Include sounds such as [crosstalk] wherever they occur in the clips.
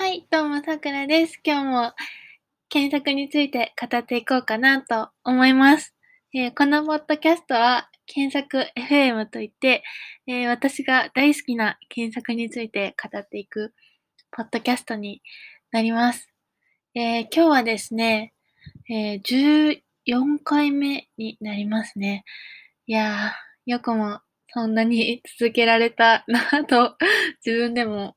はい、どうも、さくらです。今日も検索について語っていこうかなと思います。えーこのポッドキャストは検索 FM といって、えー私が大好きな検索について語っていくポッドキャストになります。えー今日はですね、え14回目になりますね。いやー、よくもそんなに続けられたなと自分でも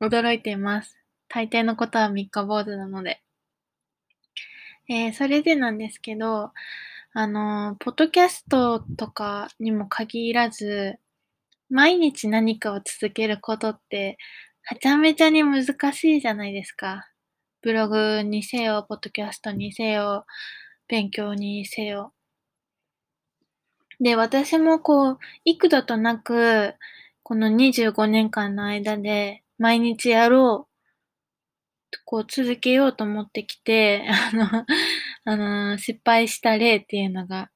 驚いています。大抵のことは三日坊主なので。えーそれでなんですけど、あのポッドキャストとかにも限らず、毎日何かを続けることって、はちゃめちゃに難しいじゃないですか。ブログにせよ、ポッドキャストにせよ、勉強にせよ。で、私もこう、幾度となく、この25年間の間で、毎日やろうこう続けようと思ってきて、[laughs] あの、あの、失敗した例っていうのが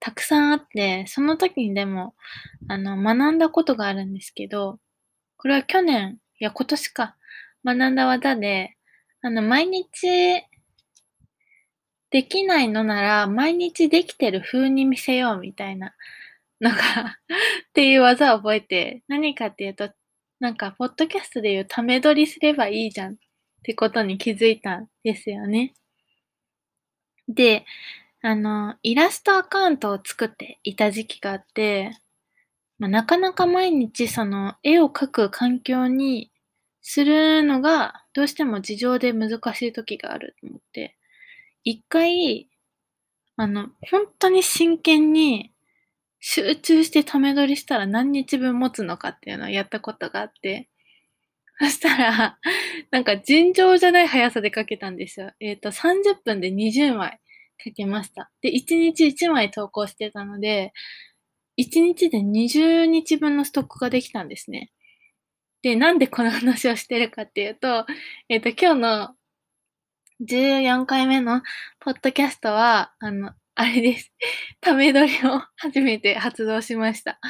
たくさんあって、その時にでも、あの、学んだことがあるんですけど、これは去年、いや今年か、学んだ技で、あの、毎日できないのなら、毎日できてる風に見せようみたいなのがっていう技を覚えて、何かっていうと、なんか、ポッドキャストでいうため撮りすればいいじゃんってことに気づいたんですよね。で、あの、イラストアカウントを作っていた時期があって、まあ、なかなか毎日その絵を描く環境にするのがどうしても事情で難しい時があると思って、一回、あの、本当に真剣に集中してため撮りしたら何日分持つのかっていうのをやったことがあって、そしたら、[laughs] なんか尋常じゃない速さで描けたんですよ。えっ、と、30分で20枚描けました。で、1日1枚投稿してたので、1日で20日分のストックができたんですね。で、なんでこの話をしてるかっていうと、えっ、と、今日の14回目のポッドキャストは、あの、あれです。[laughs] ため撮りを初めて発動しました。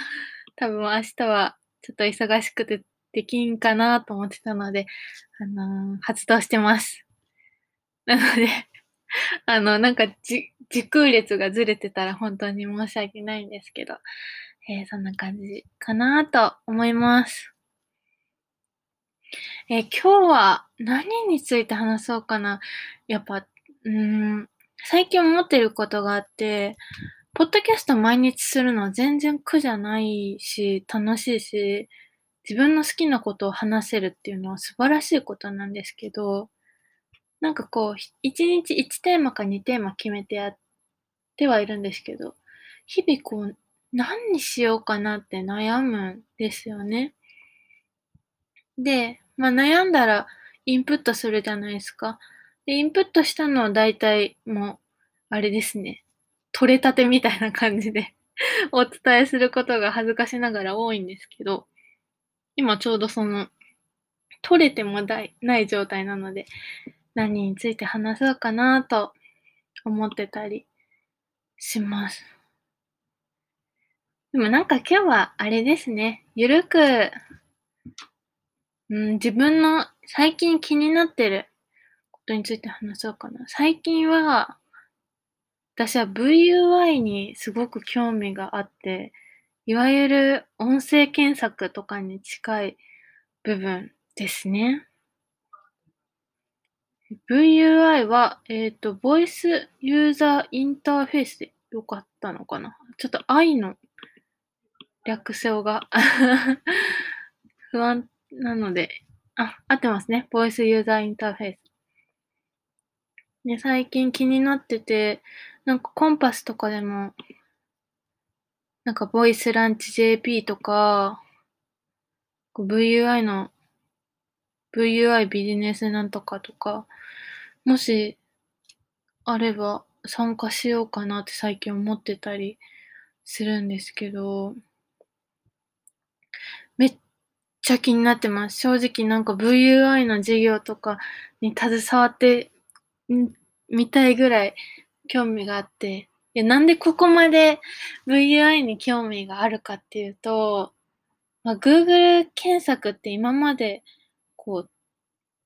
多分明日はちょっと忙しくてできんかなと思ってたので、あのー発動してます。[laughs] なので、[laughs] あの、なんか、時空列がずれてたら本当に申し訳ないんですけど、えーそんな感じかなと思います。えー今日は何について話そうかな。やっぱ、うん、最近思ってることがあって、ポッドキャスト毎日するのは全然苦じゃないし、楽しいし、自分の好きなことを話せるっていうのは素晴らしいことなんですけど、なんかこう、ひ一日1テーマか2テーマ決めてやってはいるんですけど、日々こう、何にしようかなって悩むんですよね。で、まあ悩んだらインプットするじゃないですか。で、インプットしたのは大体もう、あれですね。取れたてみたいな感じで [laughs] お伝えすることが恥ずかしながら多いんですけど、今ちょうどその、取れてもない状態なので、何について話そうかなと思ってたりします。でもなんか今日はあれですね。ゆるく、うん、自分の最近気になってることについて話そうかな。最近は、私は VUI にすごく興味があって、いわゆる音声検索とかに近い部分ですね。VUI は、えっ、と、Voice User Interface でよかったのかなちょっと I の略称が [laughs] 不安なので、あ、合ってますね。Voice User Interface。ね、最近気になってて、なんかコンパスとかでも、なんかボイスランチ JP とか、VUI の VUI ビジネスなんとかとか、もしあれば参加しようかなって最近思ってたりするんですけど、めっちゃ気になってます。正直なんか VUI の授業とかに携わってんみたいぐらい興味があって、いやなんでここまで VUI に興味があるかっていうと、まあ、Google 検索って今までこう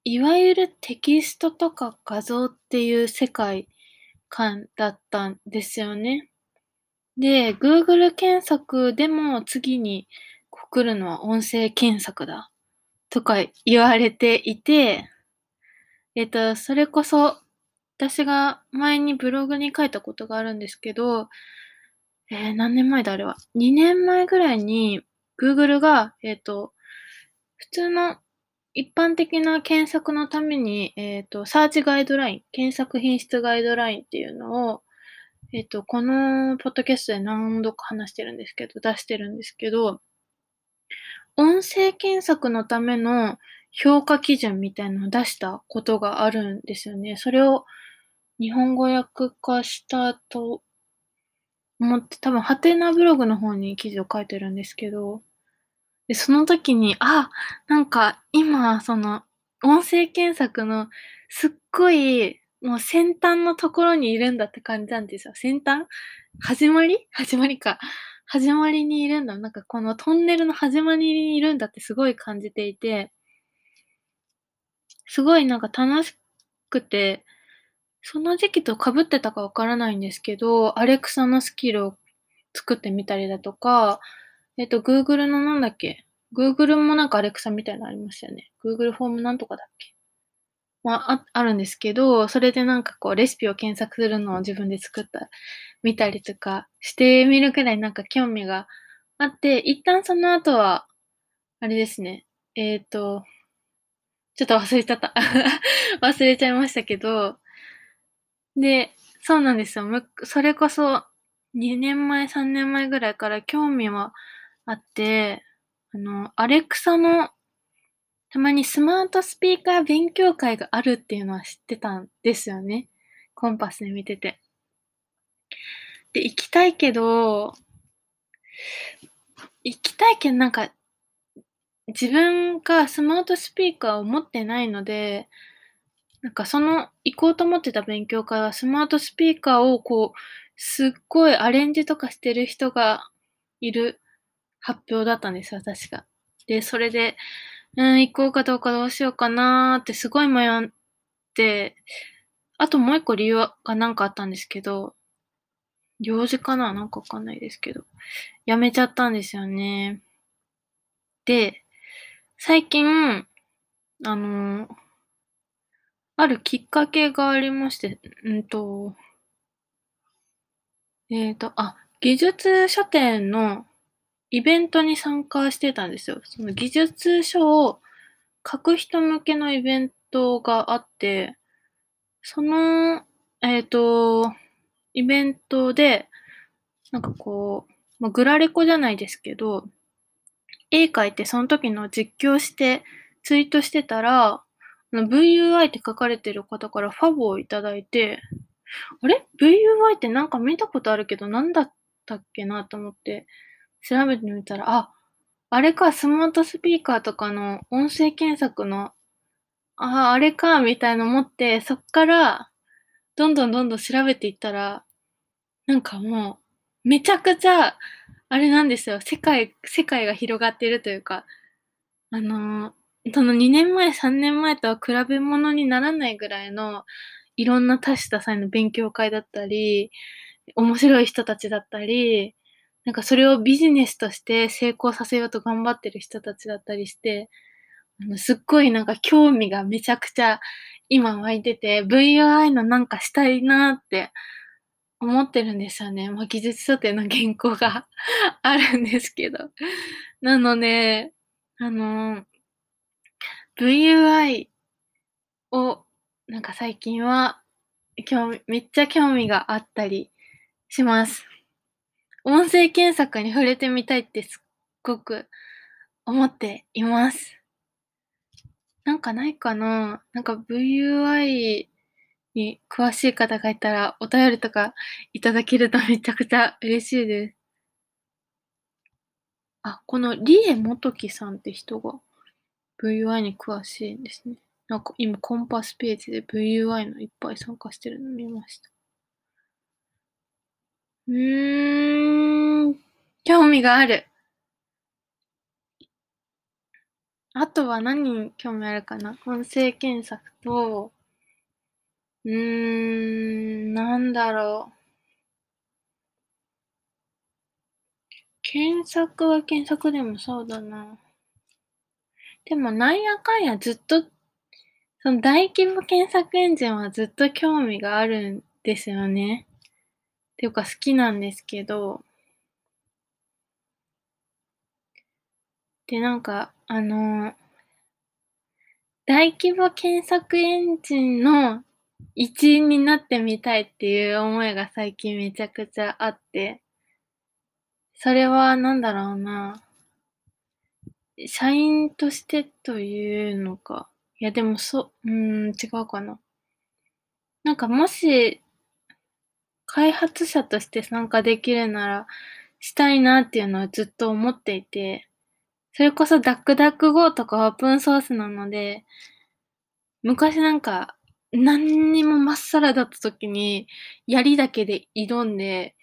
いわゆるテキストとか画像っていう世界観だったんですよね。で、Google 検索でも次に来るのは音声検索だとか言われていて、えっと、それこそ私が前にブログに書いたことがあるんですけど、えー、何年前だあれは？2年前ぐらいに Google が、えっ、と、普通の一般的な検索のために、えっ、と、サーチガイドライン、検索品質ガイドラインっていうのを、えっ、と、このポッドキャストで何度か話してるんですけど、出してるんですけど、音声検索のための評価基準みたいなのを出したことがあるんですよね。それを日本語訳化したと思って、多分、ハテナブログの方に記事を書いてるんですけど、で、その時に、あ、なんか今、その、音声検索のすっごい、もう先端のところにいるんだって感じなんですよ。先端？始まり？始まりか。始まりにいるんだ。なんかこのトンネルの始まりにいるんだってすごい感じていて、すごいなんか楽しくて、その時期と被ってたかわからないんですけど、アレクサのスキルを作ってみたりだとか、えっと、Google のなんだっけ ?Google もなんかアレクサみたいなのありましたよね。Google フォームなんとかだっけ？まあ、あ、あるんですけど、それでなんかこう、レシピを検索するのを自分で作った、見たりとかしてみるくらいなんか興味があって、一旦その後は、あれですね。えっ、ー、と、ちょっと忘れちゃった。[laughs] 忘れちゃいましたけど、で、そうなんですよ。それこそ、2年前、3年前ぐらいから興味はあって、あの、アレクサの、たまにスマートスピーカー勉強会があるっていうのは知ってたんですよね。コンパスで見てて。で、行きたいけど、行きたいけどなんか、自分がスマートスピーカーを持ってないので、なんかその行こうと思ってた勉強会はスマートスピーカーをこう、すっごいアレンジとかしてる人がいる発表だったんですよ、確か。で、それで、うん、行こうかどうかどうしようかなーってすごい迷って、あともう一個理由がなんかあったんですけど、用事かな？なんかわかんないですけど、やめちゃったんですよね。で、最近、あのーあるきっかけがありまして、うんと、えっ、ー、と、あ、技術書店のイベントに参加してたんですよ。その技術書を書く人向けのイベントがあって、その、えっ、ー、と、イベントで、なんかこう、まあ、グラレコじゃないですけど、絵描いてその時の実況してツイートしてたら、VUI って書かれてる方からファボをいただいて、あれ ?VUI ってなんか見たことあるけど、なんだったっけなと思って調べてみたら、あ、あれか、スマートスピーカーとかの音声検索の、あ、ああれか、みたいな思って、そっから、どんどんどんどん調べていったら、なんかもう、めちゃくちゃ、あれなんですよ。世界、世界が広がってるというか、あのー、その2年前、3年前とは比べ物にならないぐらいの、いろんな多種多彩の勉強会だったり、面白い人たちだったり、なんかそれをビジネスとして成功させようと頑張ってる人たちだったりして、あのすっごいなんか興味がめちゃくちゃ今湧いてて、VUI のなんかしたいなって思ってるんですよね。まあ、技術書店の原稿が [laughs] あるんですけど。なので、あの VUI を、なんか最近は、興味、めっちゃ興味があったりします。音声検索に触れてみたいってすっごく思っています。なんかないかな？なんか VUI に詳しい方がいたらお便りとかいただけるとめちゃくちゃ嬉しいです。あ、このリエモトキさんって人が VUI に詳しいんですね。なんか今コンパスページで VUI のいっぱい参加してるの見ました。うーん、興味がある。あとは何に興味あるかな？音声検索と、うーん、なんだろう。検索は検索でもそうだな。でもなんやかんやずっと、その大規模検索エンジンはずっと興味があるんですよね。ていうか好きなんですけど、で、なんか、あの、大規模検索エンジンの一員になってみたいっていう思いが最近めちゃくちゃあって、それはなんだろうな。社員としてというのか。いや、でもそ、うーん、違うかな。なんかもし、開発者として参加できるなら、したいなっていうのはずっと思っていて、それこそダックダック GO とかオープンソースなので、昔なんか、何にもまっさらだった時に、槍だけで挑んで、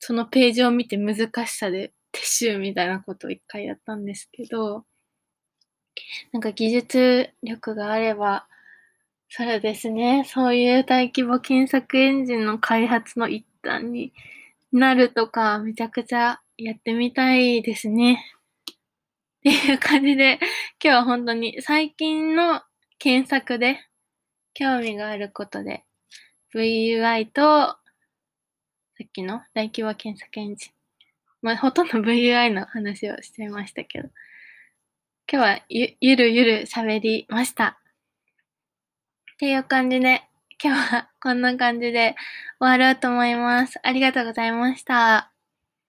そのページを見て難しさで撤収みたいなことを一回やったんですけど、なんか技術力があれば、そうですね、そういう大規模検索エンジンの開発の一端になるとか、めちゃくちゃやってみたいですね。っていう感じで、今日は本当に最近の検索で興味があることで、VUI と、さっきの大規模検索エンジン。まあ、ほとんど VUI の話をしていましたけど、今日はゆゆるゆる喋りました。っていう感じで、今日はこんな感じで終わろうと思います。ありがとうございました。